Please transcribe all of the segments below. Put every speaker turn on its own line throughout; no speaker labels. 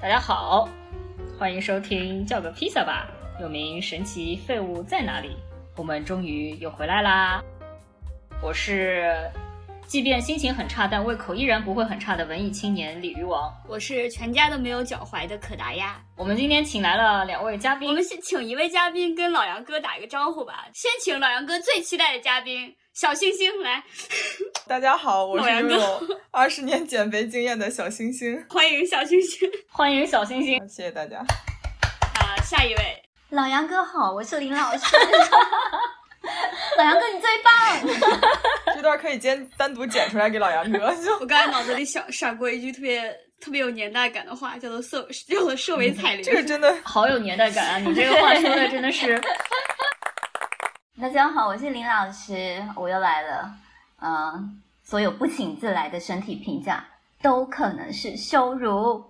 大家好，欢迎收听叫个披萨吧，又名神奇废物在哪里？我们终于又回来啦！我是即便心情很差，但胃口依然不会很差的文艺青年鲤鱼王。
我是全家都没有脚踝的可达鸭。
我们今天请来了两位嘉宾，
我们先请一位嘉宾跟老杨哥打一个招呼吧。先请老杨哥最期待的嘉宾小星星来。
大家好，我是
老杨哥
拥 有二十年减肥经验的小星星。
欢迎小星星。
欢迎小星星。
谢谢大家。
啊，下一位，
老杨哥好，我是林老师。老杨哥你最棒！
这段可以剪单独剪出来给老杨哥。
我刚才脑子里想闪过一句特别特别有年代感的话，叫做“色叫做设为彩铃”。
这个真的
好有年代感啊！你这个话说的真的是。
大家好，我是林老师，我又来了。嗯、所有不请自来的身体评价都可能是羞辱。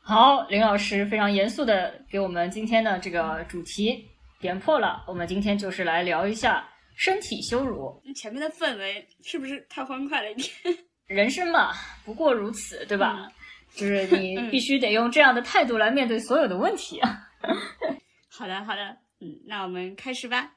好，林老师非常严肃的给我们今天的这个主题点破了。我们今天就是来聊一下身体羞辱。
前面的氛围是不是太欢快了一点？
人生嘛，不过如此，对吧？就是你
嗯
必须得用这样的态度来面对所有的问题啊。
好的，好的，嗯，那我们开始吧。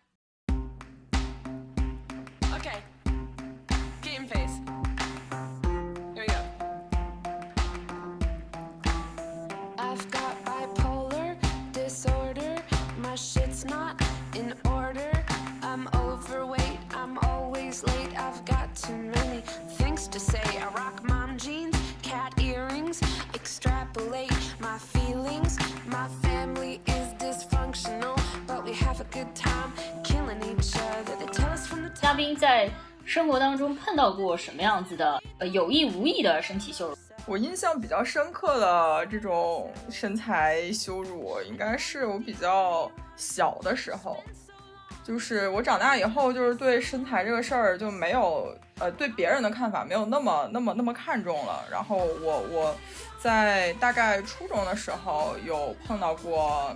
宾在生活当中碰到过什么样子的呃有意无意的身体羞辱？
我印象比较深刻的这种身材羞辱，应该是我比较小的时候。就是我长大以后，就是对身材这个事儿就没有呃对别人的看法没有那么那么那么看重了。然后我我在大概初中的时候有碰到过，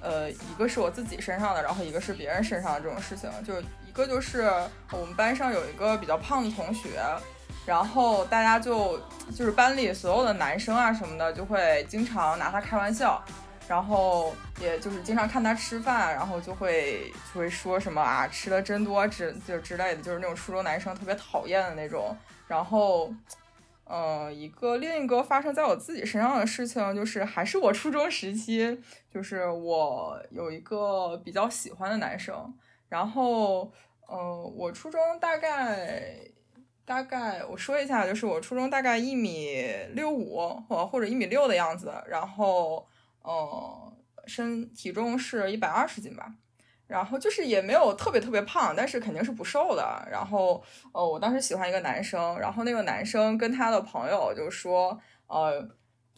呃，一个是我自己身上的，然后一个是别人身上的这种事情。就一个就是我们班上有一个比较胖的同学，然后大家就就是班里所有的男生啊什么的，就会经常拿他开玩笑，然后也就是经常看他吃饭，然后就会就会说什么啊吃的真多之就之类的，就是那种初中男生特别讨厌的那种。然后，呃、一个另一个发生在我自己身上的事情，就是还是我初中时期，就是我有一个比较喜欢的男生，然后，嗯、我初中大概。大概我说一下，就是我初中大概一米六五或或者一米六的样子，然后呃身体重是一百二十斤吧，然后就是也没有特别特别胖，但是肯定是不瘦的。然后呃我当时喜欢一个男生，然后那个男生跟他的朋友就说呃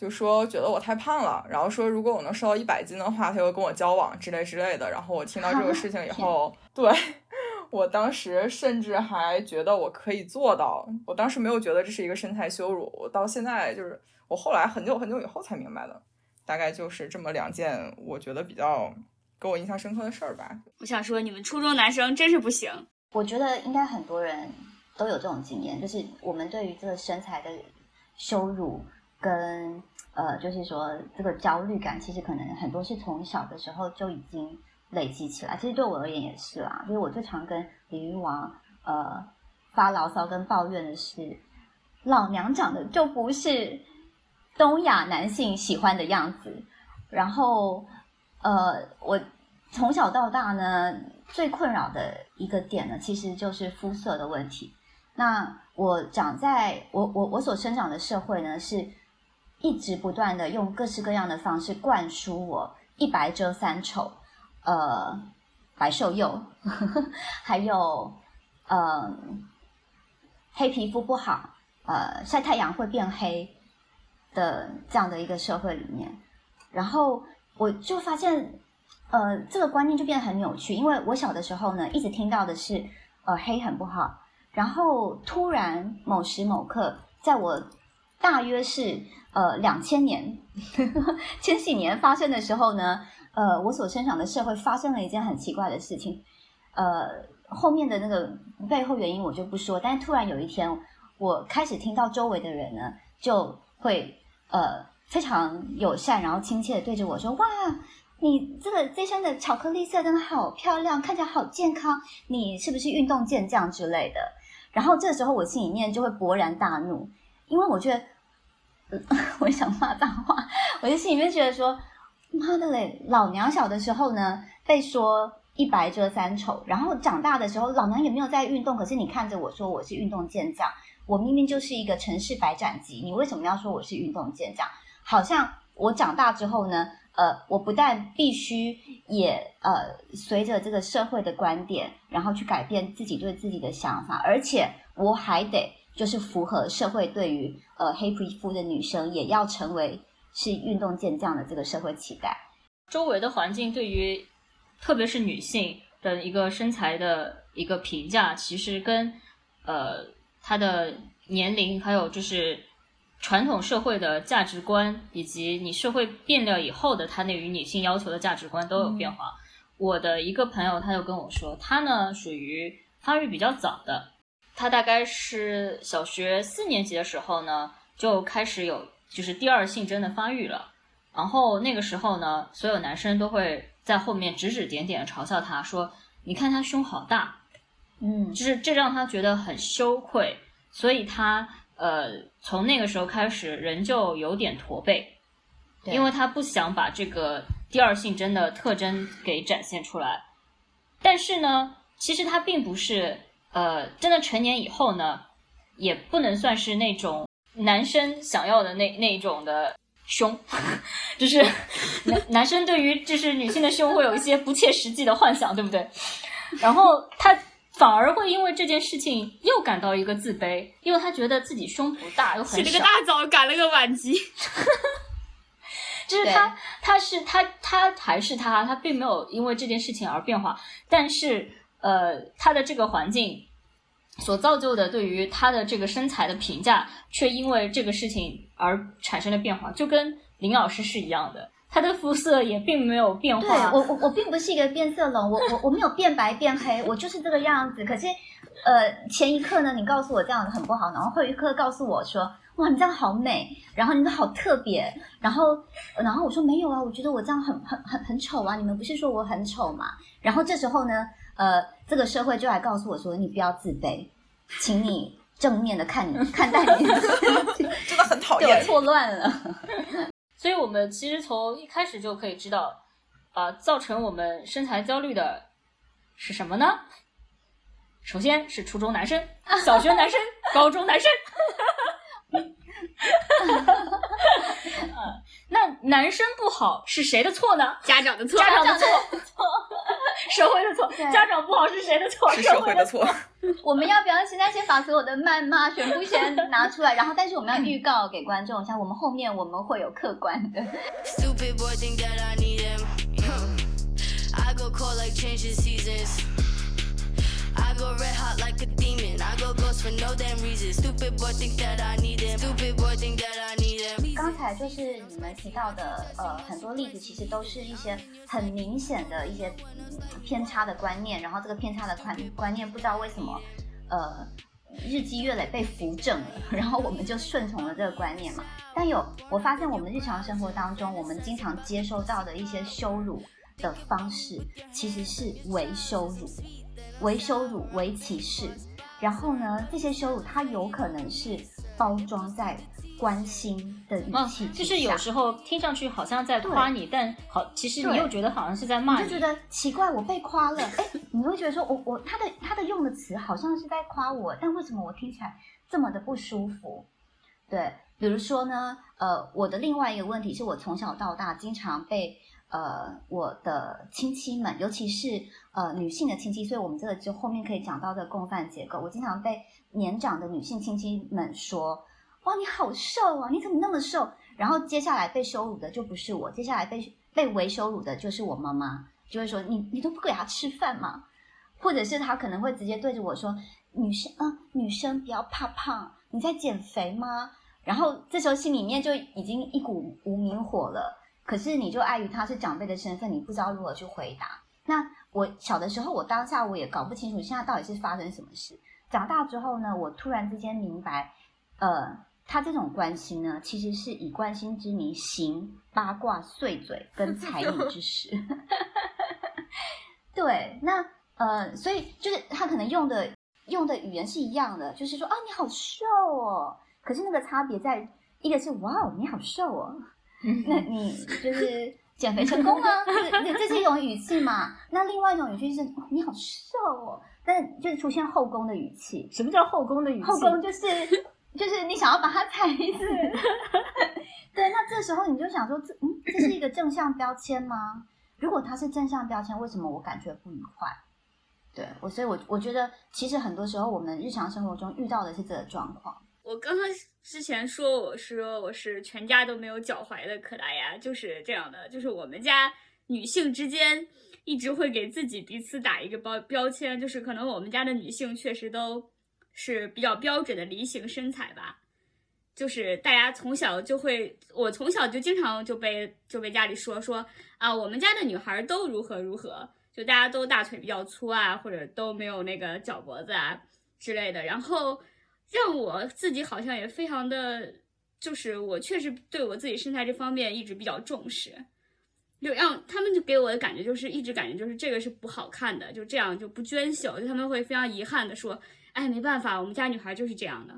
就说觉得我太胖了，然后说如果我能瘦到一百斤的话，他就跟我交往之类之类的。然后我听到这个事情以 后，对。我当时甚至还觉得我可以做到，我当时没有觉得这是一个身材羞辱，我到现在就是我后来很久很久以后才明白的，大概就是这么两件我觉得比较给我印象深刻的事儿吧。
我想说，你们初中男生真是不行。
我觉得应该很多人都有这种经验，就是我们对于这个身材的羞辱跟呃，就是说这个焦虑感，其实可能很多是从小的时候就已经累积起来。其实对我而言也是啦，因为我最常跟李鱼王呃发牢骚跟抱怨的是，老娘长得就不是东亚男性喜欢的样子，然后呃，我从小到大呢，最困扰的一个点呢，其实就是肤色的问题。那我长在我我我所生长的社会呢，是一直不断的用各式各样的方式灌输我一白遮三丑，呃，白瘦幼，还有呃黑皮肤不好，呃晒太阳会变黑的这样的一个社会里面，然后我就发现，呃，这个观念就变得很扭曲，因为我小的时候呢，一直听到的是，呃，黑很不好，然后突然某时某刻，在我大约是呃两千年呵呵 千禧年发生的时候呢，呃，我所生长的社会发生了一件很奇怪的事情，呃，后面的那个背后原因我就不说，但是突然有一天，我开始听到周围的人呢，就会呃非常友善，然后亲切的对着我说：“哇，你这个这身的巧克力色真的好漂亮，看起来好健康，你是不是运动健将之类的？”然后这时候我心里面就会勃然大怒，因为我觉得，我想骂脏话，我就心里面觉得说，妈的嘞，老娘小的时候呢被说一白遮三丑，然后长大的时候老娘也没有在运动，可是你看着我说我是运动健将，我明明就是一个城市白斩鸡，你为什么要说我是运动健将？好像我长大之后呢，呃，我不但必须也呃随着这个社会的观点，然后去改变自己对自己的想法，而且我还得就是符合社会对于呃黑皮肤的女生也要成为是运动健将的这个社会期待。
周围的环境对于特别是女性的一个身材的一个评价，其实跟呃她的年龄，还有就是传统社会的价值观，以及你社会变了以后的她对于女性要求的价值观都有变化。我的一个朋友他就跟我说，他呢属于发育比较早的，他大概是小学四年级的时候呢就开始有就是第二性征的发育了。然后那个时候呢，所有男生都会在后面指指点点的嘲笑他说：“你看他胸好大。”
嗯
就是这让他觉得很羞愧，所以他呃从那个时候开始人就有点驼背，因为他不想把这个第二性征的特征给展现出来。但是呢，其实他并不是呃真的成年以后呢，也不能算是那种男生想要的那那种的胸，就是 男男生对于就是女性的胸会有一些不切实际的幻想，对不对？然后他反而会因为这件事情又感到一个自卑，因为他觉得自己胸不大又很小
起了个大，早，赶了个晚集。
就是他他是他他还是他，他并没有因为这件事情而变化，但是呃，他的这个环境所造就的对于他的这个身材的评价，却因为这个事情而产生了变化，就跟林老师是一样的，他的肤色也并没有变化。
我我我并不是一个变色龙，我我我没有变白变黑，我就是这个样子。可是，呃，前一刻呢，你告诉我这样子很不好，然后后一刻告诉我说，哇，你这样好美，然后你好特别，然后然后我说没有啊，我觉得我这样很很很很丑啊，你们不是说我很丑吗？然后这时候呢，呃，这个社会就来告诉我说，你不要自卑，请你正面的看你 看待你的，
真的很讨厌。
错乱了。
所以我们其实从一开始就可以知道，啊、造成我们身材焦虑的是什么呢？首先是初中男生、小学男生、高中男生。啊，那男生不好是谁的错呢？
家长的错，
家长的错，社会的错。家长不好是谁的错？
是社会的
的。
错，
我们要不要现在先把所有的谩骂全部先拿出来，然后但是我们要预告给观众一下，我们后面我们会有客观的。
Stupid boy think that I need him. Huh. I go cold like changing seasons. I go red hot like a
刚才就是你们提到的，呃，很多例子其实都是一些很明显的一些偏差的观念，然后这个偏差的观观念不知道为什么，呃，日积月累被扶正了，然后我们就顺从了这个观念嘛。但有我发现，我们日常生活当中，我们经常接收到的一些羞辱的方式，其实是为羞辱、为羞辱、为歧视。然后呢，这些羞辱它有可能是包装在关心的语
嗯
气，之
就是有
下
时候听上去好像在夸你，但好，其实你又觉得好像是在骂你。
你就觉得奇怪，我被夸了，哎，你会觉得说我我他的他的用的词好像是在夸我，但为什么我听起来这么的不舒服？对，比如说呢，呃，我的另外一个问题是我从小到大经常被呃我的亲戚们，尤其是呃女性的亲戚，所以我们这个就后面可以讲到的共犯结构，我经常被年长的女性亲戚们说。哇，你好瘦啊！你怎么那么瘦？然后接下来被羞辱的就不是我，接下来被被为羞辱的就是我妈妈，就会说你你都不给她吃饭吗？或者是她可能会直接对着我说，女生啊、女生不要怕胖，你在减肥吗？然后这时候心里面就已经一股无名火了，可是你就碍于他是长辈的身份，你不知道如何去回答。那我小的时候，我当下我也搞不清楚现在到底是发生什么事。长大之后呢，我突然之间明白，呃，他这种关心呢，其实是以关心之名行八卦碎嘴跟财米之实。对，那呃，所以就是他可能用的用的语言是一样的，就是说啊，你好瘦哦。可是那个差别在一个是哇哦，你好瘦哦，那你就是 减肥成功吗？这这是一种语气嘛。那另外一种语气是哦你好瘦哦，但就是出现后宫的语气。
什么叫后宫的语气？
后宫就是就是你想要把它踩死。对，那这时候你就想说，这嗯，这是一个正向标签吗？如果它是正向标签，为什么我感觉不愉快？对我，所以我我觉得其实很多时候我们日常生活中遇到的是这个状况。
我刚刚之前说我说我是全家都没有脚踝的可达鸭，就是这样的，就是我们家女性之间一直会给自己彼此打一个标标签，就是可能我们家的女性确实都是比较标准的梨形身材吧，就是大家从小就会，我从小就经常就被就被家里说说啊，我们家的女孩都如何如何，就大家都大腿比较粗啊，或者都没有那个脚脖子啊之类的，然后。让我自己好像也非常的，就是我确实对我自己身材这方面一直比较重视，就让他们就给我的感觉就是一直感觉就是这个是不好看的，就这样就不娟秀，就他们会非常遗憾的说，哎，没办法，我们家女孩就是这样的。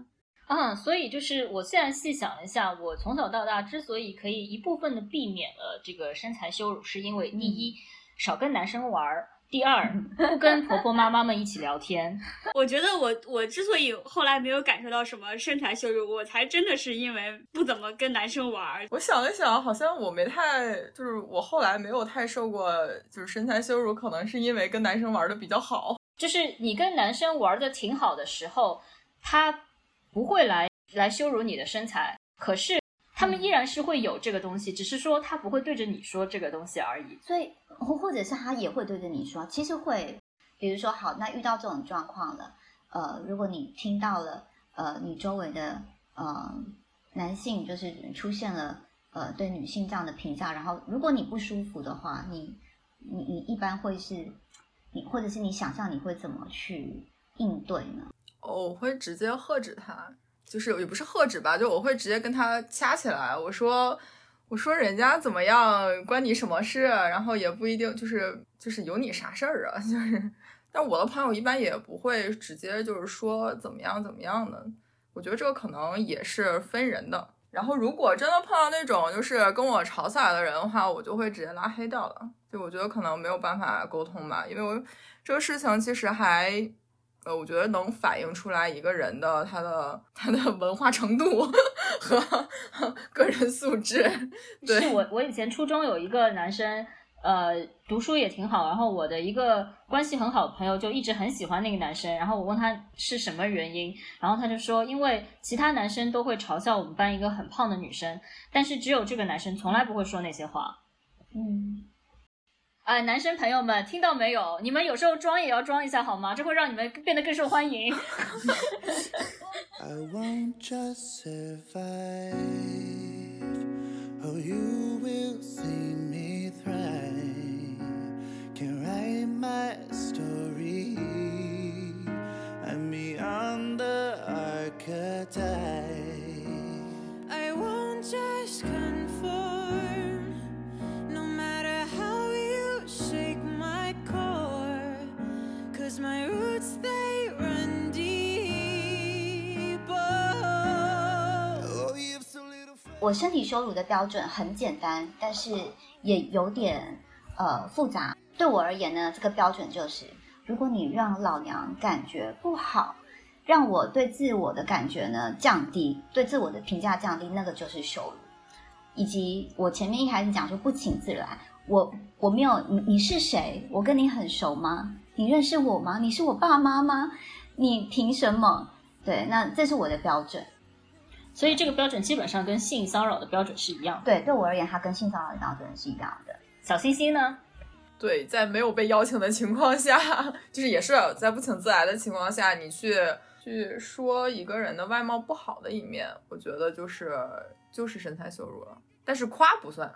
嗯，所以就是我现在细想了一下，我从小到大之所以可以一部分的避免了这个身材羞辱，是因为第一，少跟男生玩儿。第二，不跟婆婆妈妈们一起聊天。
我觉得我我之所以后来没有感受到什么身材羞辱，我才真的是因为不怎么跟男生玩。
我想了想，好像我没太，就是我后来没有太受过就是身材羞辱，可能是因为跟男生玩的比较好。
就是你跟男生玩的挺好的时候，他不会来来羞辱你的身材，可是。他们依然是会有这个东西，只是说他不会对着你说这个东西而已。
所以，或或者是他也会对着你说，其实会，比如说，好，那遇到这种状况了，呃，如果你听到了，呃，你周围的呃男性就是出现了呃对女性这样的评价，然后如果你不舒服的话，你你你一般会是，你或者是你想象你会怎么去应对呢？
哦，我会直接喝止他。就是也不是喝止吧，就我会直接跟他掐起来。我说，我说人家怎么样，关你什么事？然后也不一定就是就是有你啥事儿啊？就是，但我的朋友一般也不会直接就是说怎么样怎么样的。我觉得这个可能也是分人的。然后如果真的碰到那种就是跟我吵起来的人的话，我就会直接拉黑掉了。就我觉得可能没有办法沟通吧，因为我这个事情其实还。呃，我觉得能反映出来一个人的他的他的文化程度和 个人素质。对，
是我我以前初中有一个男生，呃，读书也挺好，然后我的一个关系很好的朋友就一直很喜欢那个男生，然后我问他是什么原因，然后他就说，因为其他男生都会嘲笑我们班一个很胖的女生，但是只有这个男生从来不会说那些话。
嗯。
啊，男生朋友们，听到没有？你们有时候装也要装一下好吗？这会让你们变得更受欢迎。
我身体羞辱的标准很简单，但是也有点呃复杂。对我而言呢，这个标准就是：如果你让老娘感觉不好，让我对自我的感觉呢降低，对自我的评价降低，那个就是羞辱。以及我前面一开始讲说不请自来，我我没有你你是谁？我跟你很熟吗？你认识我吗？你是我爸妈吗？你凭什么？对，那这是我的标准。
所以这个标准基本上跟性骚扰的标准是一样。
对，对我而言，它跟性骚扰的标准是一样的。
小星星呢？
对，在没有被邀请的情况下，就是也是在不请自来的情况下，你去去说一个人的外貌不好的一面，我觉得就是就是身材羞辱了。但是夸不算，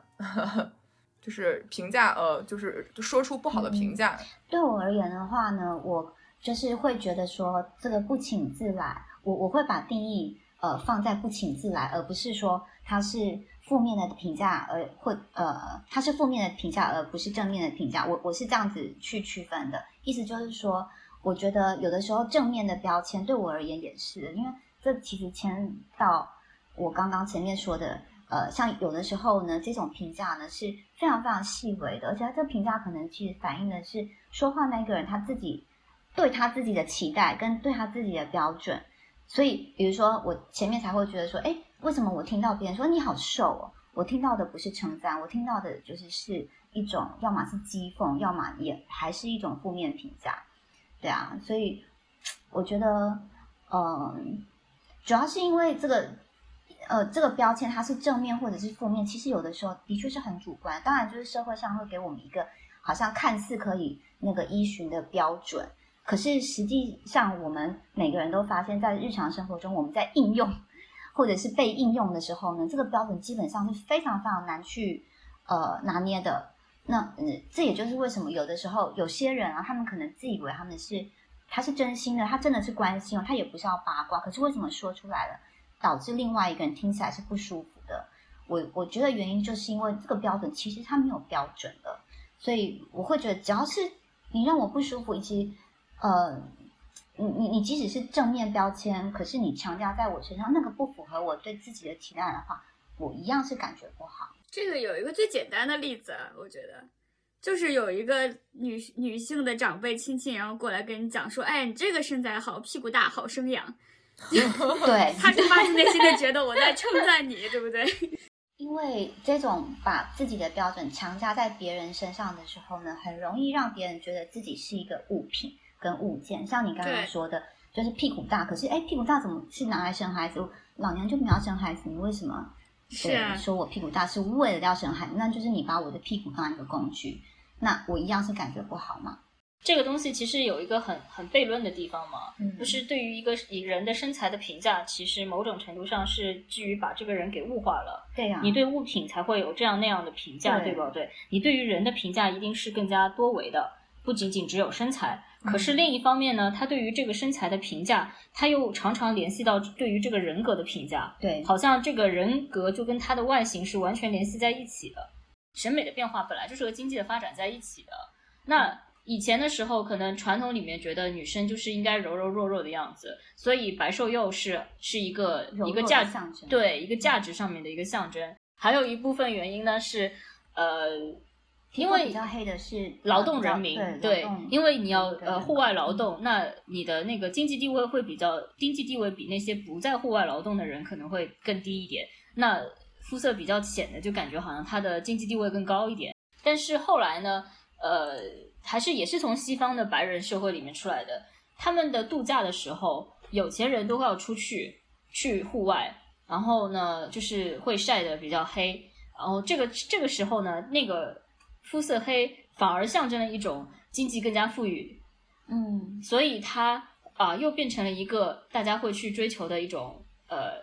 就是评价，呃，就是说出不好的评价。
对我而言的话呢，我就是会觉得说这个不请自来，我我会把定义。呃放在不请自来，而不是说它是负面的评价，而或呃它是负面的评价，而不是正面的评价。我我是这样子去区分的，意思就是说，我觉得有的时候正面的标签对我而言也是，因为这其实牵到我刚刚前面说的。呃，像有的时候呢，这种评价呢是非常非常细微的，而且他这个评价可能其实反映的是说话那个人他自己对他自己的期待跟对他自己的标准。所以，比如说我前面才会觉得说，哎，为什么我听到别人说你好瘦哦？我听到的不是称赞，我听到的就是是一种要么是讥讽，要么也还是一种负面评价。对啊，所以我觉得，嗯，主要是因为这个。呃，这个标签它是正面或者是负面，其实有的时候的确是很主观。当然，就是社会上会给我们一个好像看似可以那个依循的标准，可是实际上我们每个人都发现，在日常生活中，我们在应用或者是被应用的时候呢，这个标准基本上是非常非常难去呃拿捏的。那嗯，这也就是为什么有的时候有些人啊，他们可能自以为他们是他是真心的，他真的是关心哦，他也不是要八卦，可是为什么说出来了？导致另外一个人听起来是不舒服的，我我觉得原因就是因为这个标准其实它没有标准的，所以我会觉得只要是你让我不舒服，以及呃，你你你即使是正面标签，可是你强加在我身上，那个不符合我对自己的期待的话，我一样是感觉不好。
这个有一个最简单的例子，我觉得就是有一个女女性的长辈亲戚，然后过来跟你讲说，哎，你这个身材好，屁股大，好生养。
对，
他就发自内心的觉得我在称赞你，对不对？
因为这种把自己的标准强加在别人身上的时候呢，很容易让别人觉得自己是一个物品跟物件。像你刚刚说的，就是屁股大，可是哎，屁股大怎么是拿来生孩子？老娘就没有生孩子，你为什么？
是啊，
说我屁股大是为了要生孩子，那就是你把我的屁股当一个工具，那我一样是感觉不好吗？
这个东西其实有一个很很悖论的地方嘛，就是对于一个以人的身材的评价，其实某种程度上是基于把这个人给物化了。
对呀，
你对物品才会有这样那样的评价，对吧对？你对于人的评价一定是更加多维的，不仅仅只有身材。可是另一方面呢，他对于这个身材的评价，他又常常联系到对于这个人格的评价。
对，
好像这个人格就跟他的外形是完全联系在一起的。审美的变化本来就是和经济的发展在一起的。那。以前的时候，可能传统里面觉得女生就是应该柔柔弱弱的样子，所以白瘦幼是是一个一个价
象征，
对一个价值上面的一个象征。还有一部分原因呢是，呃，因为
比较黑的是
劳动人民，对，因为你要呃户外劳
动，
那你的那个经济地位会比较，经济地位比那些不在户外劳动的人可能会更低一点。那肤色比较浅的，就感觉好像他的经济地位更高一点。但是后来呢，呃。还是也是从西方的白人社会里面出来的。他们的度假的时候，有钱人都会要出去去户外，然后呢，就是会晒得比较黑。然后这个这个时候呢，那个肤色黑反而象征了一种经济更加富裕。
嗯，
所以它啊又变成了一个大家会去追求的一种呃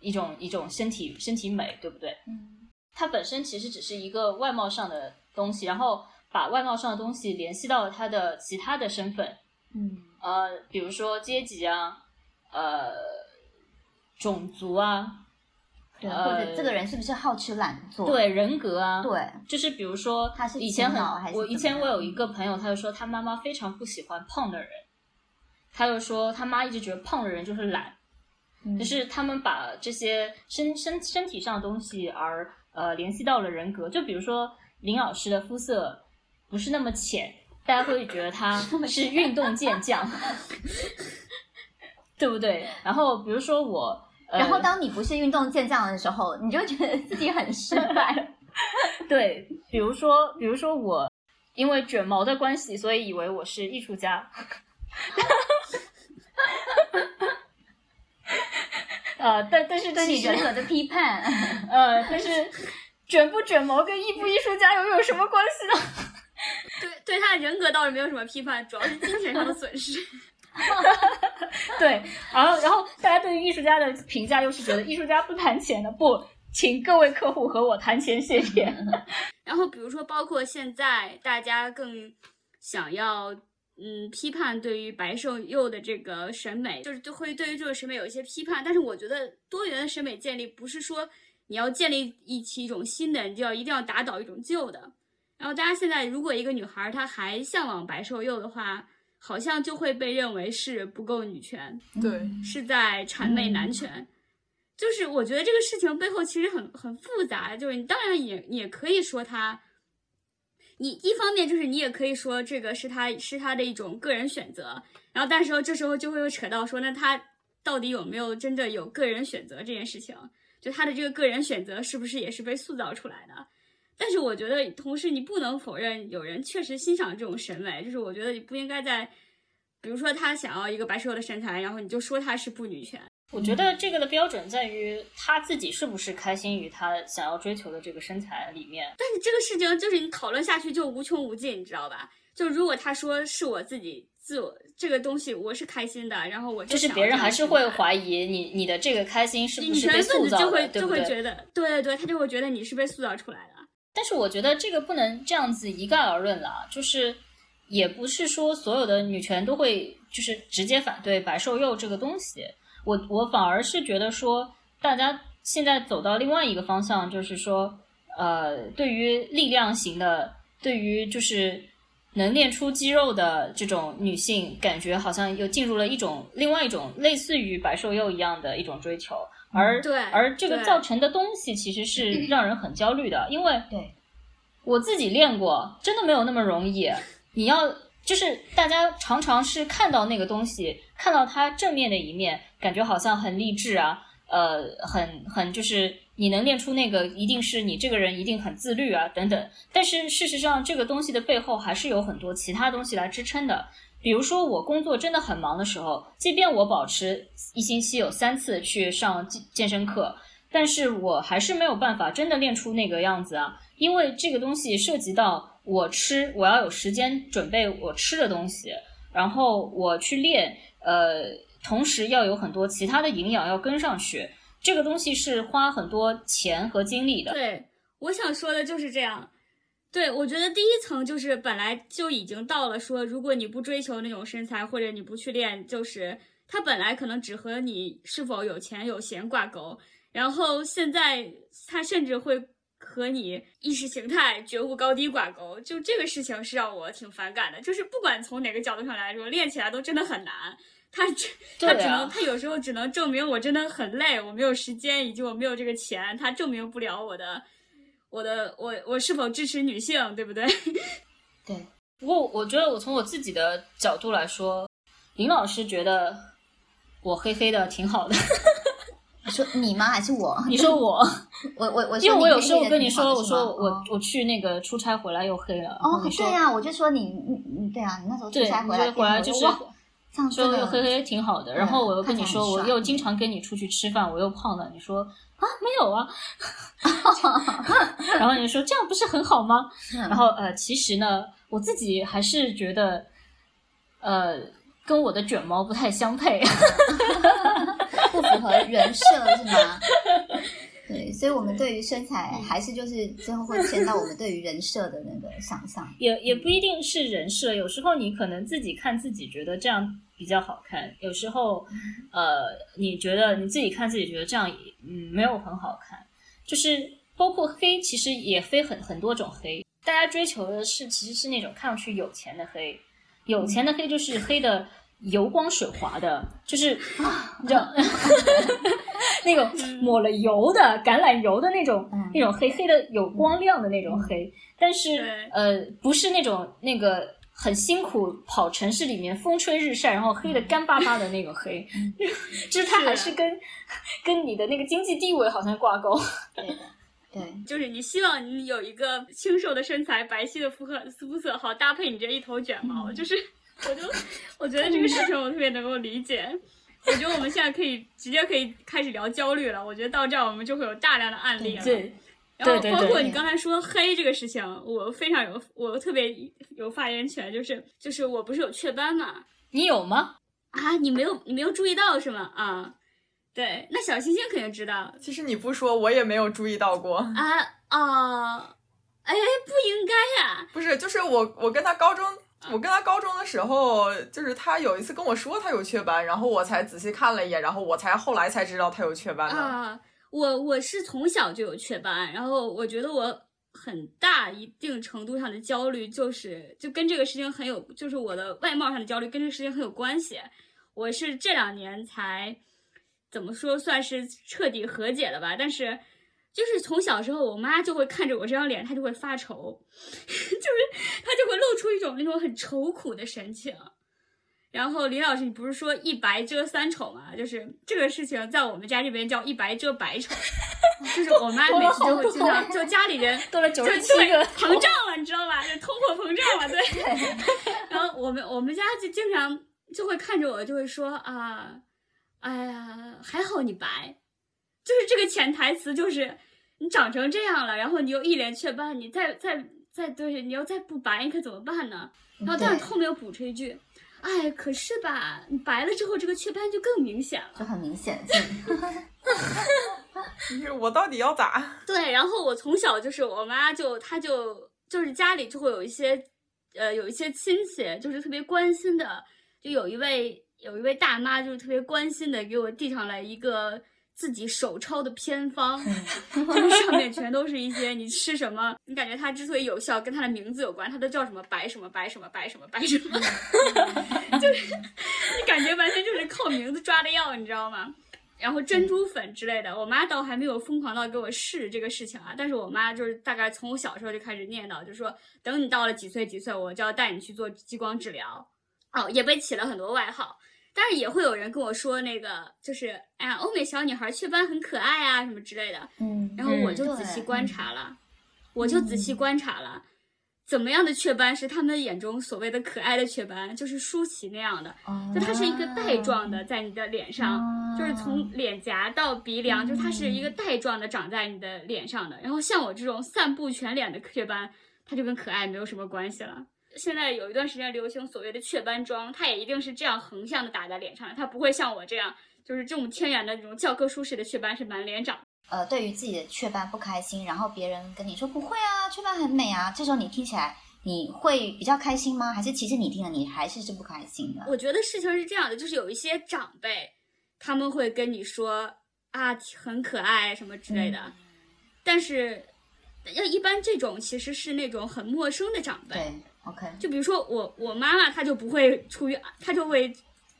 一种一种身体身体美，对不对？
嗯，
它本身其实只是一个外貌上的东西，然后。把外貌上的东西联系到他的其他的身份，
嗯，
呃，比如说阶级啊，呃，种族啊，
对，或者这个人是不是好吃懒做？
对，人格啊，
对，
就是比如说，
他是
以前很，我以前我有一个朋友，他就说他妈妈非常不喜欢胖的人，他就说他妈一直觉得胖的人就是懒，就是他们把这些身身身体上的东西而呃联系到了人格，就比如说林老师的肤色。不是那么浅，大家会觉得他是运动健将，对不对？然后比如说我，
然后当你不是运动健将的时候，你就觉得自己很失败。
对，比如说，比如说我因为卷毛的关系，所以以为我是艺术家。呃，但但是
对你人格的批判，
呃，但是卷不卷毛跟艺不艺术家又有什么关系呢？
对，对他的人格倒是没有什么批判，主要是精神上的损失。
对，然后，然后大家对于艺术家的评价又是觉得艺术家不谈钱的，不，请各位客户和我谈钱，谢谢。
然后，比如说，包括现在大家更想要嗯批判对于白瘦幼的这个审美，就是就会对于这个审美有一些批判。但是我觉得多元的审美建立不是说你要建立一起一种新的，你就要一定要打倒一种旧的。然后大家现在如果一个女孩她还向往白瘦幼的话，好像就会被认为是不够女权，
对，
是在谄媚男权。就是我觉得这个事情背后其实很很复杂，就是你当然也也可以说他，你一方面就是你也可以说这个是他是他的一种个人选择，然后但是这时候就会又扯到说那他到底有没有真的有个人选择这件事情，就他的这个个人选择是不是也是被塑造出来的？但是我觉得同时你不能否认有人确实欣赏这种审美，就是我觉得你不应该在，比如说他想要一个白瘦的身材，然后你就说他是不女权。
我觉得这个的标准在于他自己是不是开心于他想要追求的这个身材里面。
但是这个事情就是你讨论下去就无穷无尽，你知道吧？就如果他说是我自己自我这个东西我是开心的，然后我
就是别人还是会怀疑你你的这个开心是不
女
是被塑造的，
就会就
对
得，对对对，他就会觉得你是被塑造出来的。
但是我觉得这个不能这样子一概而论啦，就是也不是说所有的女权都会就是直接反对白瘦幼这个东西。我我反而是觉得说，大家现在走到另外一个方向，就是说，呃，对于力量型的，对于就是能练出肌肉的这种女性，感觉好像又进入了一种另外一种类似于白瘦幼一样的一种追求，而
对
而这个造成的东西其实是让人很焦虑的，因为
对，
我自己练过，真的没有那么容易。你要就是大家常常是看到那个东西，看到它正面的一面，感觉好像很励志啊，呃，很很就是你能练出那个，一定是你这个人一定很自律啊，等等。但是事实上，这个东西的背后还是有很多其他东西来支撑的。比如说，我工作真的很忙的时候，即便我保持一星期有三次去上健健身课，但是我还是没有办法真的练出那个样子啊，因为这个东西涉及到我吃，我要有时间准备我吃的东西，然后我去练，呃，同时要有很多其他的营养要跟上去，这个东西是花很多钱和精力的。
对，我想说的就是这样。对，我觉得第一层就是本来就已经到了说，如果你不追求那种身材，或者你不去练，就是它本来可能只和你是否有钱有闲挂钩，然后现在它甚至会和你意识形态、觉悟高低挂钩。就这个事情是让我挺反感的，就是不管从哪个角度上来说，练起来都真的很难。他只它
对啊
只能，他有时候只能证明我真的很累，我没有时间，以及我没有这个钱，他证明不了我的。我的我我是否支持女性，对不对？
对，
不过我觉得我从我自己的角度来说，林老师觉得我黑黑的挺好的。
你说你吗？还是我？
你说我，
我我我
因为我有时候跟你说，我说我
哦
我去那个出差回来又黑了，
哦对呀、我就说你你你对啊，你那时候出，差回来，
回来就是
哇这样真的
说黑黑挺好的，然后我又跟你说，我又经常跟你出去吃饭，我又胖了，你说啊没有啊，然后你说这样不是很好吗？然后呃，其实呢，我自己还是觉得，呃，跟我的卷毛不太相配。
不符合人设是吗？对，所以我们对于身材还是就是最后会牵到我们对于人设的那个想象。
也也不一定是人设，有时候你可能自己看自己觉得这样比较好看，有时候，呃，你觉得你自己看自己觉得这样嗯没有很好看，就是包括黑，其实也分很很多种黑，大家追求的是其实是那种看上去有钱的黑，有钱的黑就是黑的油光水滑的，就是 你知道 那种抹了油的橄榄油的那种、
嗯
那种黑黑的有光亮的那种黑，但是呃不是那种那个很辛苦跑城市里面风吹日晒，然后黑的干巴巴的那个黑，就是它还是跟跟你的那个经济地位好像挂钩。
对的，对，
就是你希望你有一个清瘦的身材、白皙的肤色，肤色好搭配你这一头卷毛，就是 我就我觉得这个事情我特别能够理解。我觉得我们现在可以直接可以开始聊焦虑了。我觉得到这儿我们就会有大量的案例了。
对，
然后包括你刚才说黑这个事情，我非常有我特别有发言权，就是就是我不是有雀斑嘛？
你有吗？
啊，你没有你没有注意到是吗？啊，对，那小星星肯定知道
其实你不说，我也没有注意到过。
啊啊，哎，不应该呀、
不是，就是我，我跟他高中我跟他高中的时候，就是他有一次跟我说他有雀斑，然后我才仔细看了一眼，然后我才后来才知道他有雀斑的。
啊，我我是从小就有雀斑，然后我觉得我很大一定程度上的焦虑就是就跟这个事情很有，就是我的外貌上的焦虑跟这个事情很有关系。我是这两年才怎么说算是彻底和解了吧，但是。就是从小时候，我妈就会看着我这张脸，她就会发愁，就是她就会露出一种那种很愁苦的神情。然后李老师，你不是说一白遮三丑吗？就是这个事情在我们家这边叫一白遮百丑，就是我妈每次就会经常就家里人
多了九
就
十七个
膨胀了，你知道吧？就通货膨胀了，对。然后我们我们家就经常就会看着我，就会说啊，哎呀，还好你白。就是这个潜台词，就是你长成这样了，然后你又一脸雀斑，你再再再对，你要再不白，你可怎么办呢？然后但是后面又补充一句，哎，可是吧，你白了之后，这个雀斑就更明显了。
就很明显。
就是我到底要咋？
对，然后我从小就是我妈就她就就是家里就会有一些呃有一些亲戚就是特别关心的，就有一位有一位大妈就是特别关心的给我递上来一个自己手抄的偏方，就是上面全都是一些你吃什么，你感觉它之所以有效跟它的名字有关，它都叫什么白什么白什么白什么白什么，就是你感觉完全就是靠名字抓的药，你知道吗？然后珍珠粉之类的，我妈倒还没有疯狂到给我试这个事情啊，但是我妈就是大概从我小时候就开始念叨，就说等你到了几岁几岁，我就要带你去做激光治疗。哦，也被起了很多外号，但是也会有人跟我说那个就是哎呀，欧美小女孩雀斑很可爱啊什么之类的。
嗯，
然后我就仔细观察了，我就仔细观察了，怎么样的雀斑是他们眼中所谓的可爱的雀斑，就是舒淇那样的，
哦
就它是一个带状的在你的脸上，就是从脸颊到鼻梁，就它是一个带状的长在你的脸上的。然后像我这种散布全脸的雀斑，它就跟可爱没有什么关系了。现在有一段时间流行所谓的雀斑妆，它也一定是这样横向的打在脸上的，它不会像我这样，就是这种天然的这种教科书式的雀斑是满脸长。
呃，对于自己的雀斑不开心，然后别人跟你说不会啊，雀斑很美啊，这时候你听起来你会比较开心吗？还是其实你听了你还是是不开心的？
我觉得事情是这样的，就是有一些长辈他们会跟你说啊很可爱什么之类的，
嗯
但是要一般这种其实是那种很陌生的长辈，
对，OK，
就比如说我我妈妈，她就不会出于她就会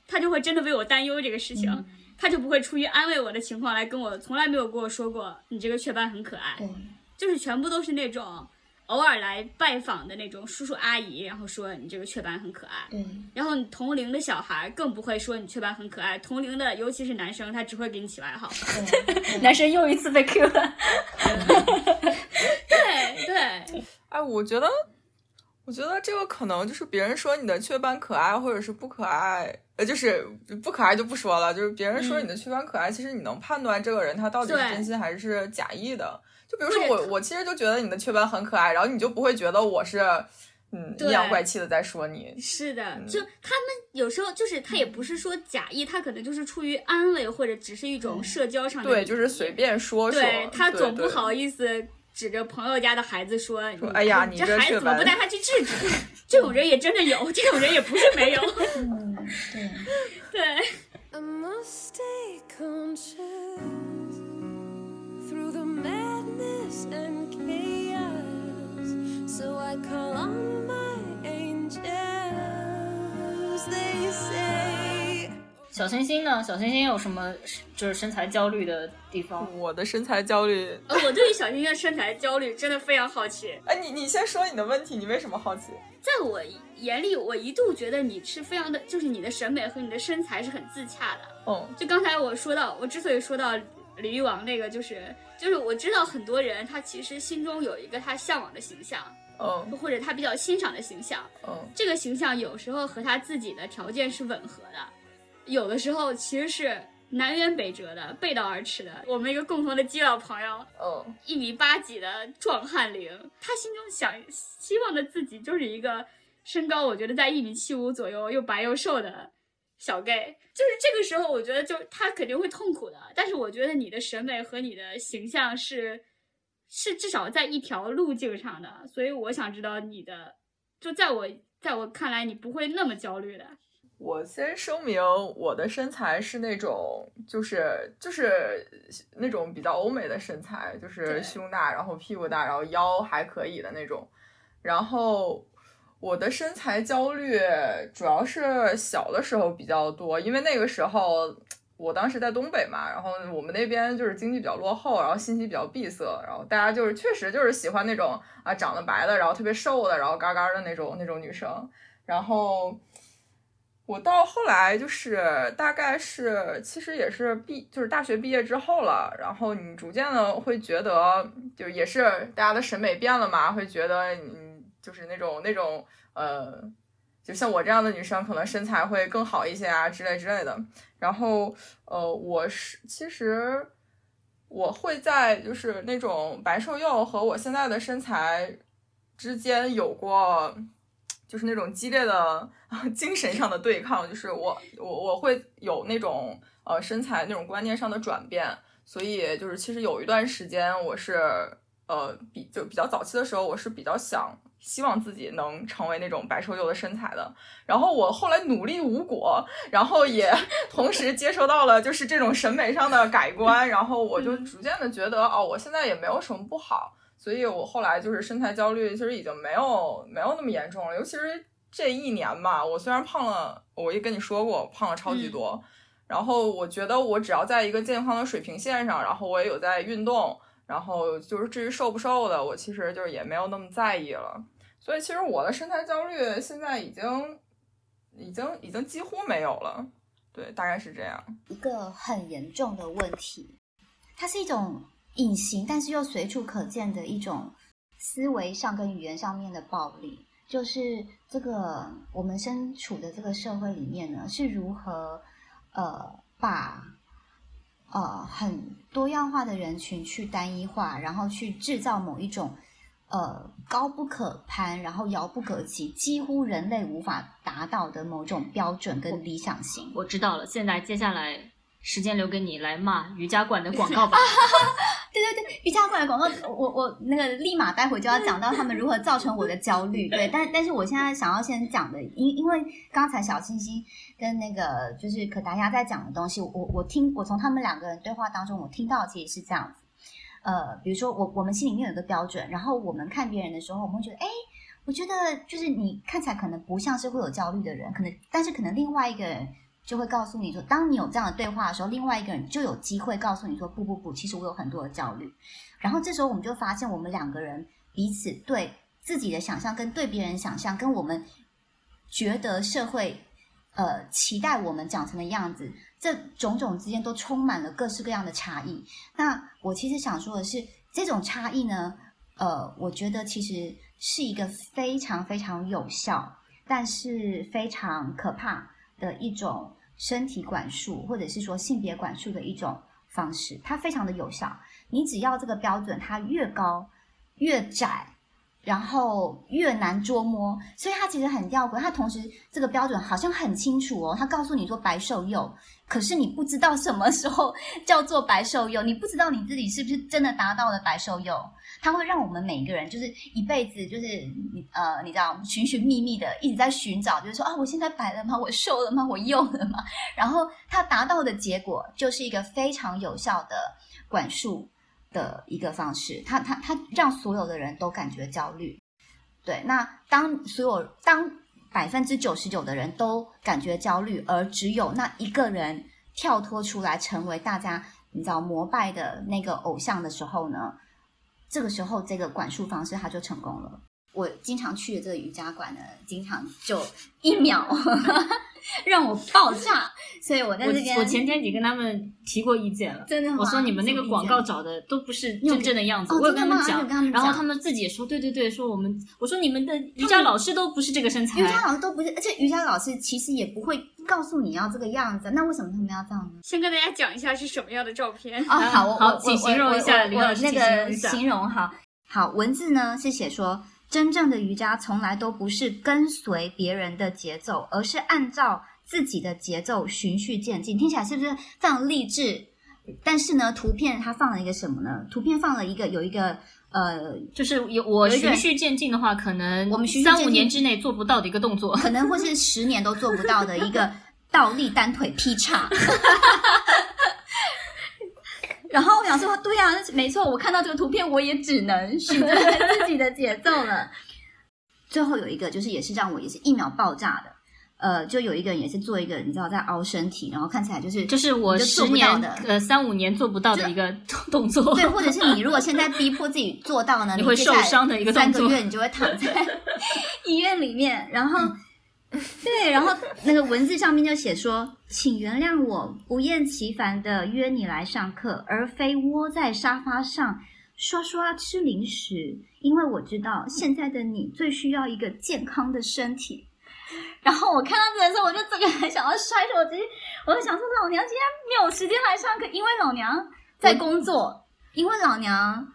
她就会真的为我担忧这个事情，
嗯
她就不会出于安慰我的情况来跟我，从来没有跟我说过你这个雀斑很可爱，就是全部都是那种偶尔来拜访的那种叔叔阿姨，然后说你这个雀斑很可爱。
对，
然后你同龄的小孩更不会说你雀斑很可爱，同龄的尤其是男生，他只会给你起外号。
男生又一次被 Q 了。
对 对，
哎，我觉得，我觉得这个可能就是别人说你的雀斑可爱，或者是不可爱，呃，就是不可爱就不说了，就是别人说你的雀斑可爱，其实你能判断这个人他到底是真心还是假意的。就比如说我，我其实就觉得你的雀斑很可爱，然后你就不会觉得我是嗯阴阳怪气的在说你。
是的，就他们有时候就是他也不是说假意，他可能就是出于安慰或者只是一种社交上的
对，就是随。便说说。
对他总不好意思指着朋友家的孩子说：“你
哎呀你
这
这
孩子怎么不带他去治治？” 这种人也真的有，这种人也不是没有。
嗯，对。
对。
I
小星星呢？小星星有什么就是身材焦虑的地方？
我的身材焦虑，
呃，我对于小星星的身材焦虑真的非常好奇。
哎，你你先说你的问题，你为什么好奇？
在我眼里，我一度觉得你是非常的，就是你的审美和你的身材是很自洽的。
哦，
就刚才我说到，我之所以说到李玉王那个，就是就是我知道很多人他其实心中有一个他向往的形象，
嗯
或者他比较欣赏的形象，
嗯
这个形象有时候和他自己的条件是吻合的，有的时候其实是南辕北辙的，背道而驰的。我们一个共同的基佬朋友，
哦
一米八几的壮汉灵，他心中想希望的自己就是一个身高，我觉得在一米七五左右，又白又瘦的小 gay。就是这个时候，我觉得就他肯定会痛苦的。但是我觉得你的审美和你的形象是是至少在一条路径上的，所以我想知道你的，就在我在我看来你不会那么焦虑的。
我先声明，我的身材是那种，就是就是那种比较欧美的身材，就是胸大，然后屁股大，然后腰还可以的那种。然后我的身材焦虑主要是小的时候比较多，因为那个时候我当时在东北嘛，然后我们那边就是经济比较落后，然后信息比较闭塞，然后大家就是确实就是喜欢那种啊长得白的，然后特别瘦的，然后嘎嘎的那种那种女生，然后。我到后来就是大概是，其实也是毕，就是大学毕业之后了，然后你逐渐的会觉得，就也是大家的审美变了嘛，会觉得你就是那种那种呃，就像我这样的女生，可能身材会更好一些啊之类之类的。然后呃，我是其实我会在就是那种白瘦幼和我现在的身材之间有过。就是那种激烈的 精神上的对抗，就是我我我会有那种呃身材那种观念上的转变，所以就是其实有一段时间我是呃比就比较早期的时候，我是比较想希望自己能成为那种白瘦幼的身材的，然后我后来努力无果，然后也 同时接收到了就是这种审美上的改观，然后我就逐渐的觉得哦，我现在也没有什么不好。所以我后来就是身材焦虑，其实已经没有没有那么严重了。尤其是这一年吧，我虽然胖了，我也跟你说过，胖了超级多。然后我觉得我只要在一个健康的水平线上，然后我也有在运动，然后就是至于瘦不瘦的，我其实就是也没有那么在意了。所以其实我的身材焦虑现在已经已经已经几乎没有了。对，大概是这样。
一个很严重的问题，它是一种隐形但是又随处可见的一种思维上跟语言上面的暴力，就是这个我们身处的这个社会里面呢，是如何呃把呃很多样化的人群去单一化，然后去制造某一种呃高不可攀，然后遥不可及，几乎人类无法达到的某种标准跟理想型。
我知道了，现在接下来时间留给你来骂瑜伽馆的广告吧。
对对对，瑜伽馆的广告，我我那个立马待会就要讲到他们如何造成我的焦虑。对，但但是我现在想要先讲的，因因为刚才小清新跟那个就是可达鸭在讲的东西，我我听我从他们两个人对话当中，我听到其实是这样子。呃，比如说我我们心里面有一个标准，然后我们看别人的时候，我们会觉得，哎，我觉得就是你看起来可能不像是会有焦虑的人，可能但是可能另外一个人。就会告诉你说，当你有这样的对话的时候，另外一个人就有机会告诉你说，不不不，其实我有很多的焦虑。然后这时候我们就发现，我们两个人彼此对自己的想象跟对别人想象，跟我们觉得社会呃期待我们长成的样子，这种种之间都充满了各式各样的差异。那我其实想说的是，这种差异呢，呃，我觉得其实是一个非常非常有效，但是非常可怕。的一种身体管束，或者是说性别管束的一种方式，它非常的有效。你只要这个标准它越高越窄，然后越难捉摸，所以它其实很吊诡。它同时这个标准好像很清楚哦，它告诉你说白瘦幼，可是你不知道什么时候叫做白瘦幼，你不知道你自己是不是真的达到了白瘦幼。它会让我们每一个人就是一辈子就是你呃，你知道寻寻觅觅的一直在寻找，就是说啊，我现在白了吗？我瘦了吗？我幼了吗？然后它达到的结果就是一个非常有效的管束的一个方式。他他他让所有的人都感觉焦虑。对，那当所有当百分之九十九的人都感觉焦虑，而只有那一个人跳脱出来成为大家你知道膜拜的那个偶像的时候呢？这个时候，这个管束方式它就成功了。我经常去的这个瑜伽馆呢，经常就一秒 让我爆炸，所以我在这边。
我我前天已经跟他们提过意见了，
真的吗？
我说你们那个广告找的都不是真正的样子，我有跟他们讲，然后他们自己也说，对对对，说我们，我说你们的瑜伽老师都不是这个身材，
瑜伽老师都不是，而且瑜伽老师其实也不会告诉你要这个样子，那为什么他们要这样呢？
先跟大家讲一下是什么样的照片
啊？好，我
好，请形容一下林老师，
那个形容哈，好，文字呢是写说。真正的瑜伽从来都不是跟随别人的节奏，而是按照自己的节奏循序渐进。听起来是不是非常励志？但是呢，图片它放了一个什么呢？图片放了一个有一个呃，
就是有我循序渐进的话，可能
我们
三五年之内做不到的一个动作。
可能或是十年都做不到的一个倒立单腿劈叉。然后我想说，对啊，没错，我看到这个图片，我也只能循着自己的节奏了。最后有一个就是也是让我也是一秒爆炸的，呃，就有一个人也是做一个你知道在凹身体，然后看起来就是
就是我十年
的
呃三五年做不到的一个动作，
对，或者是你如果现在 逼迫自己做到呢，
你会受伤的一个动作。
三个月你就会躺在 医院里面，然后 对，然后那个文字上面就写说，请原谅我不厌其烦的约你来上课，而非窝在沙发上刷刷吃零食，因为我知道现在的你最需要一个健康的身体。然后我看到这个时候，我就整个很想要摔手机，我就想说，老娘今天没有时间来上课，因为老娘在工作，因为老娘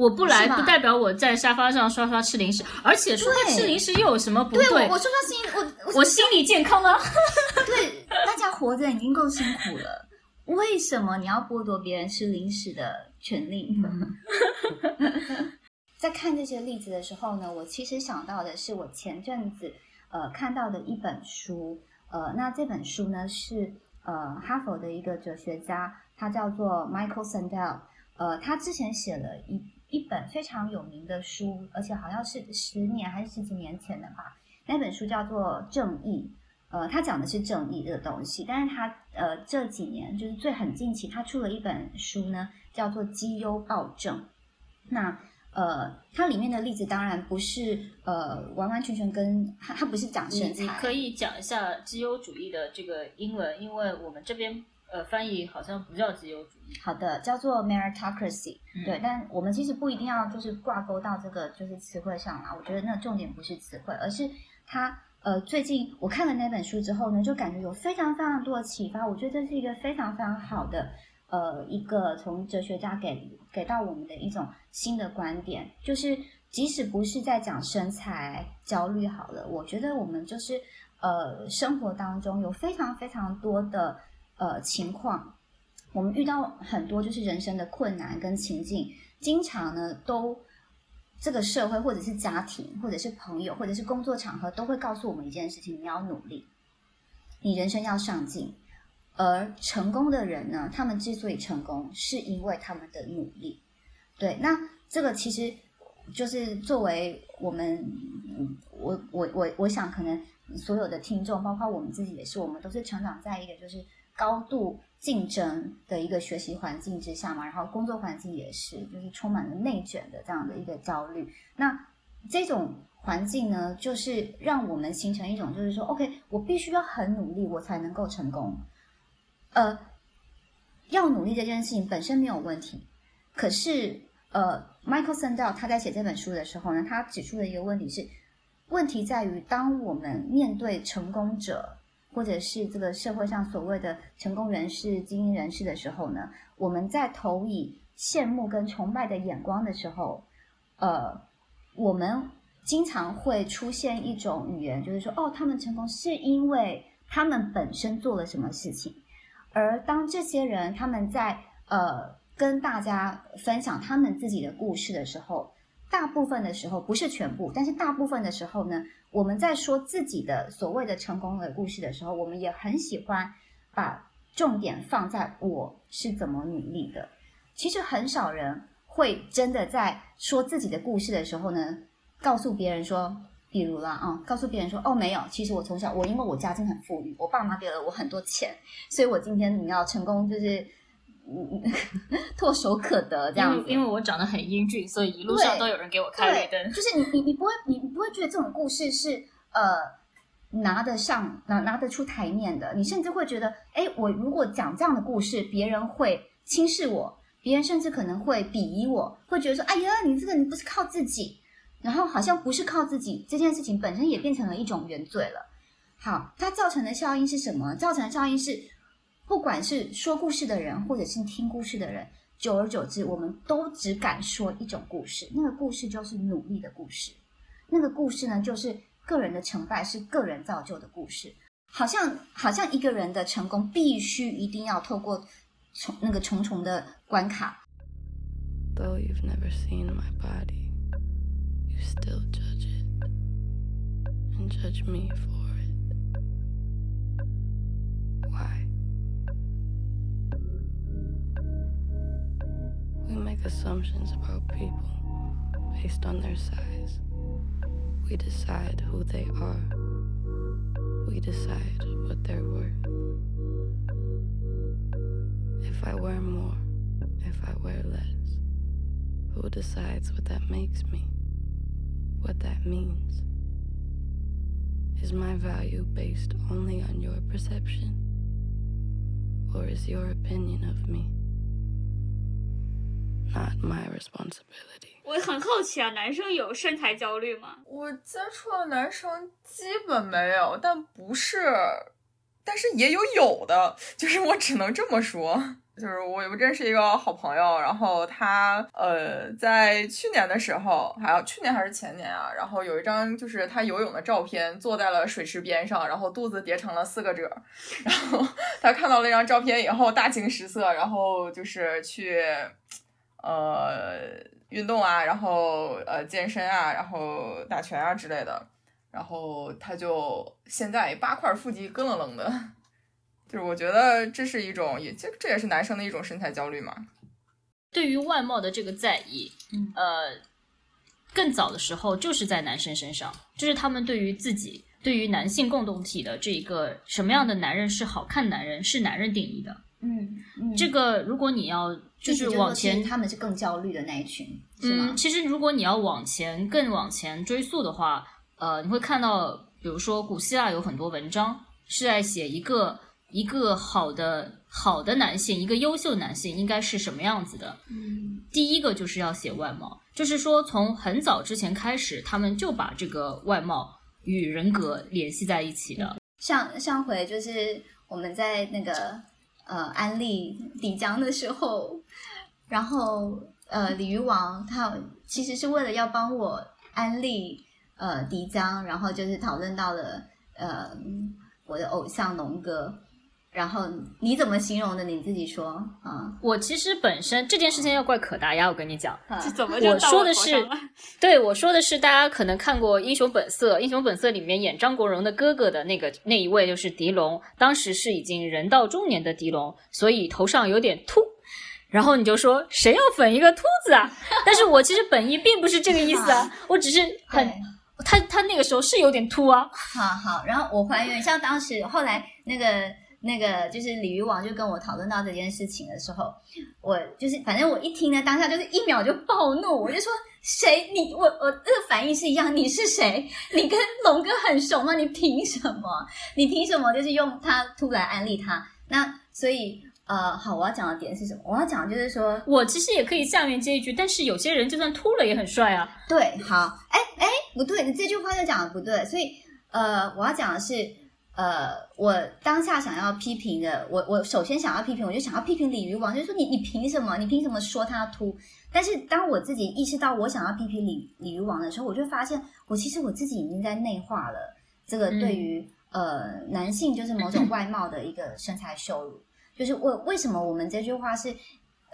我不来不代表我在沙发上刷刷吃零食，而且刷刷吃零食又有什么不
对我我说到心，我
我心理健康啊。
对大家活着已经够辛苦了，为什么你要剥夺别人吃零食的权利？在看这些例子的时候呢，我其实想到的是我前阵子呃看到的一本书，呃，那这本书呢是呃哈佛的一个哲学家，他叫做 Michael Sandel，呃，他之前写了一一本非常有名的书，而且好像是十年还是十几年前的吧，那本书叫做《正义》。呃，他讲的是正义这个东西，但是他呃这几年就是最很近期，他出了一本书呢，叫做《绩优暴政》。那呃，它里面的例子当然不是呃完完全全跟它它不是讲身材，
你可以讲一下绩优主义的这个英文，因为我们这边呃翻译好像不叫自由主义。
好的，叫做 meritocracy，、
嗯
对，但我们其实不一定要就是挂钩到这个就是词汇上啦。我觉得那重点不是词汇，而是它呃最近我看了那本书之后呢，就感觉有非常非常多的启发。我觉得这是一个非常非常好的呃一个从哲学家给给到我们的一种新的观点，就是即使不是在讲身材焦虑好了，我觉得我们就是呃生活当中有非常非常多的呃情况。我们遇到很多就是人生的困难跟情境，经常呢都这个社会或者是家庭或者是朋友或者是工作场合都会告诉我们一件事情：你要努力，你人生要上进。而成功的人呢，他们之所以成功，是因为他们的努力。对，那这个其实就是作为我们，我我我我想可能所有的听众，包括我们自己也是，我们都是成长在一个就是高度竞争的一个学习环境之下嘛，然后工作环境也是，就是充满了内卷的这样的一个焦虑。那这种环境呢，就是让我们形成一种，就是说，OK，我必须要很努力，我才能够成功。呃，要努力这件事情本身没有问题，可是呃，Michael Sandel 他在写这本书的时候呢，他指出的一个问题是，问题在于当我们面对成功者或者是这个社会上所谓的成功人士、精英人士的时候呢，我们在投以羡慕跟崇拜的眼光的时候，呃，我们经常会出现一种语言，就是说，哦，他们成功是因为他们本身做了什么事情。而当这些人他们在呃跟大家分享他们自己的故事的时候，大部分的时候不是全部，但是大部分的时候呢，我们在说自己的所谓的成功的故事的时候，我们也很喜欢把重点放在我是怎么努力的。其实很少人会真的在说自己的故事的时候呢，告诉别人说。比如啦，啊、告诉别人说，哦，没有，其实我从小我因为我家境很富裕，我爸妈给了我很多钱，所以我今天你要成功就是 唾手可得这样子。
为因为我长得很英俊，所以一路上都有人给我开绿，灯。
就是你你你不会你你不会觉得这种故事是呃拿得上拿拿得出台面的，你甚至会觉得，哎，我如果讲这样的故事，别人会轻视我，别人甚至可能会鄙夷我，会觉得说，哎呀，你这个你不是靠自己，然后好像不是靠自己这件事情本身也变成了一种原罪了。好，它造成的效应是什么？造成的效应是，不管是说故事的人，或者是听故事的人，久而久之，我们都只敢说一种故事，那个故事就是努力的故事，那个故事呢，就是个人的成败是个人造就的故事，好像好像一个人的成功必须一定要透过重那个重重的关卡
，Though you've never seen my body, you still judge it and judge me We make assumptions about people based on their size. We decide who they are. We decide what they're worth. If I wear more, if I wear less, who decides what that makes me? What that means? Is my value based only on your perception? Or is your opinion of me not my responsibility?
我很好奇啊，男生有身材焦虑吗？
我接触的男生基本没有，但不是，但是也有有的，就是我只能这么说。就是我有认识一个好朋友，然后他呃在去年的时候，还有去年还是前年啊，然后有一张就是他游泳的照片，坐在了水池边上，然后肚子叠成了四个褶，然后他看到那张照片以后大惊失色，然后就是去呃运动啊，然后呃健身啊，然后打拳啊之类的，然后他就现在八块腹肌咯楞楞的。就是我觉得这是一种，也这这也是男生的一种身材焦虑嘛。
对于外貌的这个在意，
嗯
呃，更早的时候就是在男生身上，就是他们对于自己、对于男性共同体的这一个什么样的男人是好看男人，是男人定义的。
嗯嗯，
这个如果你要就是往前
他们是更焦虑的那一群，是吗
嗯，？其实如果你要往前更往前追溯的话，呃，你会看到，比如说古希腊有很多文章是在写一个一个好的好的男性，一个优秀男性应该是什么样子的。
嗯
第一个就是要写外貌，就是说从很早之前开始，他们就把这个外貌与人格联系在一起的。
上上回就是我们在那个呃安利迪江的时候，然后呃鲤鱼王他其实是为了要帮我安利呃迪江，然后就是讨论到了呃我的偶像龙哥，然后你怎么形容的？你自己说啊。
我其实本身这件事情要怪可达鸭，我跟你讲，
啊
这怎么就
我说的是对我说的是，大家可能看过《英雄本色》，《英雄本色》里面演张国荣的哥哥的那个那一位就是狄龙，当时是已经人到中年的狄龙，所以头上有点秃。然后你就说谁要粉一个秃子啊？但是我其实本意并不是这个意思啊，我只是很他他那个时候是有点秃啊，
好好，然后我还原，像当时后来那个那个就是鲤鱼王就跟我讨论到这件事情的时候，我就是反正我一听呢，当下就是一秒就暴怒，我就说谁你我我这个反应是一样，你是谁？你跟龙哥很熟吗？你凭什么？你凭什么就是用他突然安利他？那所以呃，好，我要讲的点是什么？我要讲的就是说，
我其实也可以下面接一句，但是有些人就算秃了也很帅啊。
对，好，哎哎，不对，你这句话就讲的不对，所以呃，我要讲的是，呃，我当下想要批评的，我我首先想要批评，我就想要批评鲤鱼王，就是说你你凭什么？你凭什么说他秃？但是当我自己意识到我想要批评鲤鲤鱼王的时候，我就发现我其实我自己已经在内化了这个对于、呃男性就是某种外貌的一个身材羞辱，就是为为什么我们这句话是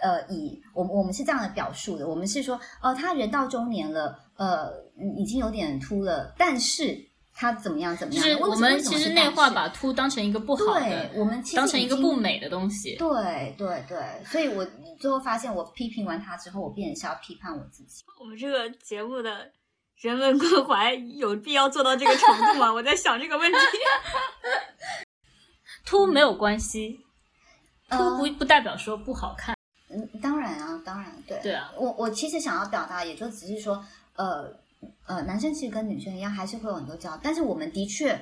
呃，以我我们是这样的表述的，我们是说，哦、他人到中年了，呃，已经有点秃了，但是他怎么样怎么样？为
就是我们其实内化把秃当成一个不好的
对，，我们其实
当成一个不美的东西。
对对对，所以我最后发现，我批评完他之后，我变成是要批判我自己。
我们这个节目的人文关怀有必要做到这个程度吗？我在想这个问题。
秃没有关系，秃
呃
不不代表说不好看。
嗯，当然啊，当然，对，
对啊
我我其实想要表达，也就只是说，呃呃，男生其实跟女生一样，还是会有很多交，但是我们的确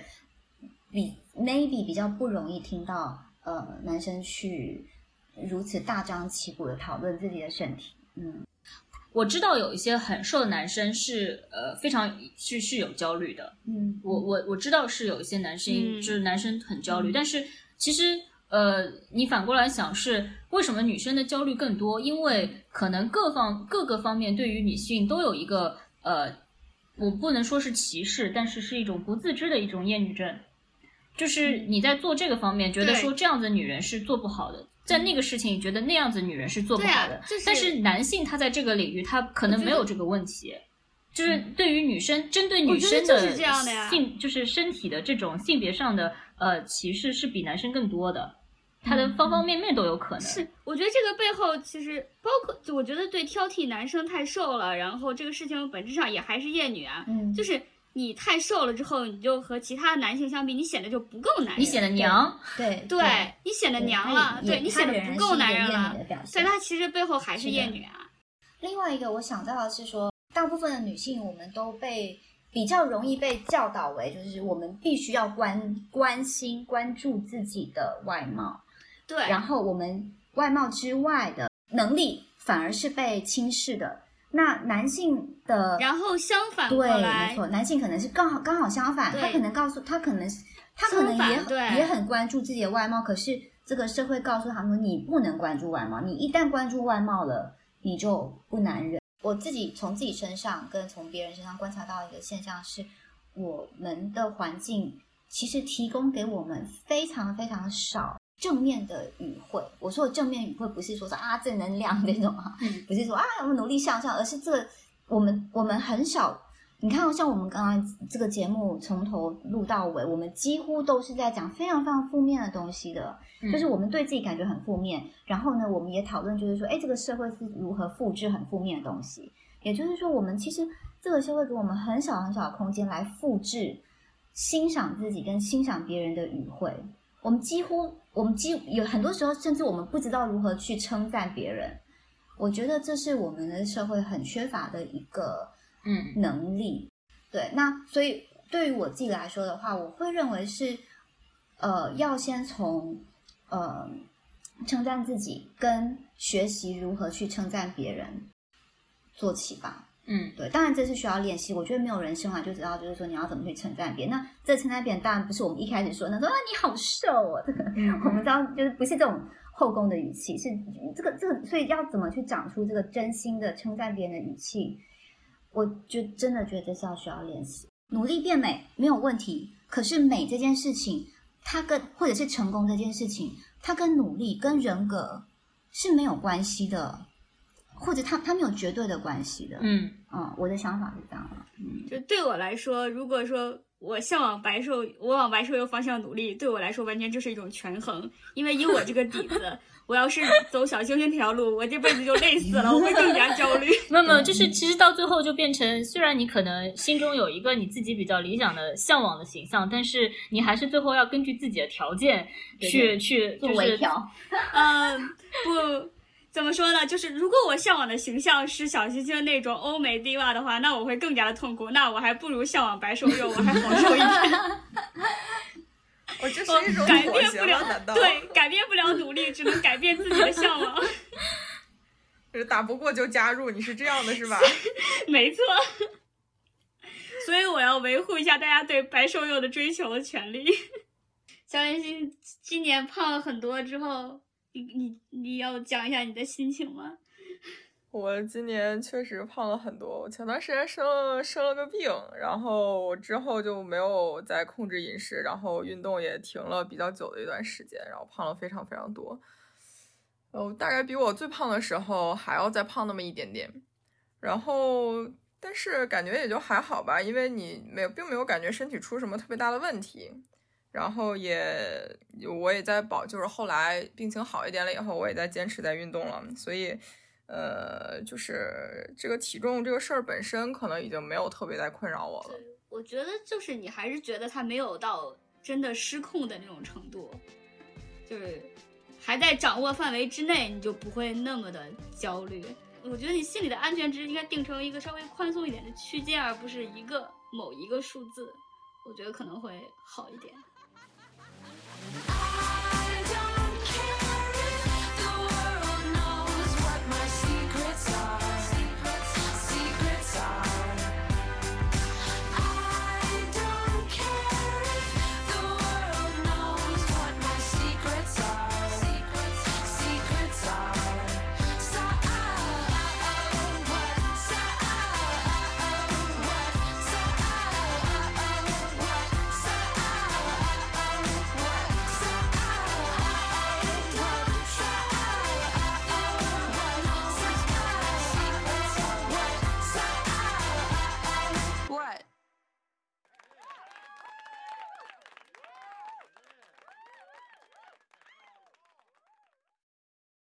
比 maybe 比较不容易听到，呃，男生去如此大张旗鼓的讨论自己的身体，嗯。
我知道有一些很瘦的男生是呃非常是是有焦虑的，
嗯，
我我我知道是有一些男生、
嗯
就是男生很焦虑，
嗯。
但是其实呃你反过来想是为什么女生的焦虑更多？因为可能各方各个方面对于女性都有一个呃我不能说是歧视，但是是一种不自知的一种厌女症。就是你在做这个方面，觉得说这样子女人是做不好的，在那个事情觉得那样子女人是做不好的。
就是
但是男性他在这个领域他可能没有这个问题，就是对于女生针对女生
的呀
性就是身体的这种性别上的呃歧视是比男生更多的，他的方方面面都有可能。
是，我觉得这个背后其实包括，就我觉得对挑剔男生太瘦了，然后这个事情本质上也还是厌女啊，
嗯，
就是你太瘦了之后，你就和其他男性相比，你显得就不够男人，
你显得娘，
对
对你显得娘了，对你显得不够男人了
他仍然是一个厌女的表，现
所以他其实背后还是厌女啊。
另外一个我想到的是说，大部分的女性我们都被比较容易被教导为，就是我们必须要关关心、关注自己的外貌，
对，
然后我们外貌之外的能力反而是被轻视的。那男性的，
然后相反
对，没错，男性可能是刚好刚好相反，他可能告诉他可能是他可能也也很关注自己的外貌，可是这个社会告诉他们你不能关注外貌，你一旦关注外貌了，你就不男人。我自己从自己身上跟从别人身上观察到一个现象是，我们的环境其实提供给我们非常非常少正面的语汇。我说的正面语汇不是说是啊正能量那种啊，不是说啊我们努力向上，而是这个我们我们很少。你看，像我们刚刚这个节目从头录到尾，我们几乎都是在讲非常非常负面的东西的，
嗯
就是我们对自己感觉很负面，然后呢，我们也讨论就是说，哎，这个社会是如何复制很负面的东西。也就是说，我们其实这个社会给我们很小很小的空间来复制、欣赏自己跟欣赏别人的语汇。我们几乎，我们几有很多时候，甚至我们不知道如何去称赞别人。我觉得这是我们的社会很缺乏的一个
嗯
能力。对，那所以对于我自己来说的话，我会认为是，呃，要先从呃称赞自己跟学习如何去称赞别人做起吧。
嗯
对，当然这是需要练习。我觉得没有人生来就知道，就是说你要怎么去称赞别人。那这称赞别人当然不是我们一开始说那说啊你好瘦哦，这个我们知道就是不是这种后宫的语气，是这个这个，所以要怎么去长出这个真心的称赞别人的语气，我就真的觉得这是要需要练习。努力变美没有问题，可是美这件事情，它跟或者是成功这件事情，它跟努力跟人格是没有关系的，或者他他们有绝对的关系的。
嗯
嗯，我的想法是这样的。嗯，
就对我来说，如果说我向往白瘦，我往白瘦幼方向努力，对我来说完全就是一种权衡。因为以我这个底子，我要是走小星星这条路，我这辈子就累死了，我会更加焦虑。
没有没有，就是其实到最后就变成，虽然你可能心中有一个你自己比较理想的、向往的形象，但是你还是最后要根据自己的条件去
对
去
做
就是
微调。
嗯，不，怎么说呢？就是如果我向往的形象是小星星那种欧美 diva 的话，那我会更加的痛苦。那我还不如向往白瘦幼，我还好受一点。
我这是一种
改？变不了对，改变不了努力，只能改变自己的向往。
就是打不过就加入？你是这样的是吧？
没错。所以我要维护一下大家对白瘦幼的追求的权利。小妍心今年胖了很多之后，你你你要讲一下你的心情吗？
我今年确实胖了很多，我前段时间生了生了个病，然后我之后就没有再控制饮食，然后运动也停了比较久的一段时间，然后胖了非常非常多。哦，大概比我最胖的时候还要再胖那么一点点，然后但是感觉也就还好吧，因为你没有并没有感觉身体出什么特别大的问题，然后也我也在保，就是后来病情好一点了以后，我也在坚持在运动了，所以。呃，就是这个体重这个事儿本身，可能已经没有特别在困扰我了。
我觉得就是你还是觉得它没有到真的失控的那种程度，就是还在掌握范围之内，你就不会那么的焦虑。我觉得你心里的安全值应该定成一个稍微宽松一点的区间，而不是一个某一个数字，我觉得可能会好一点。
I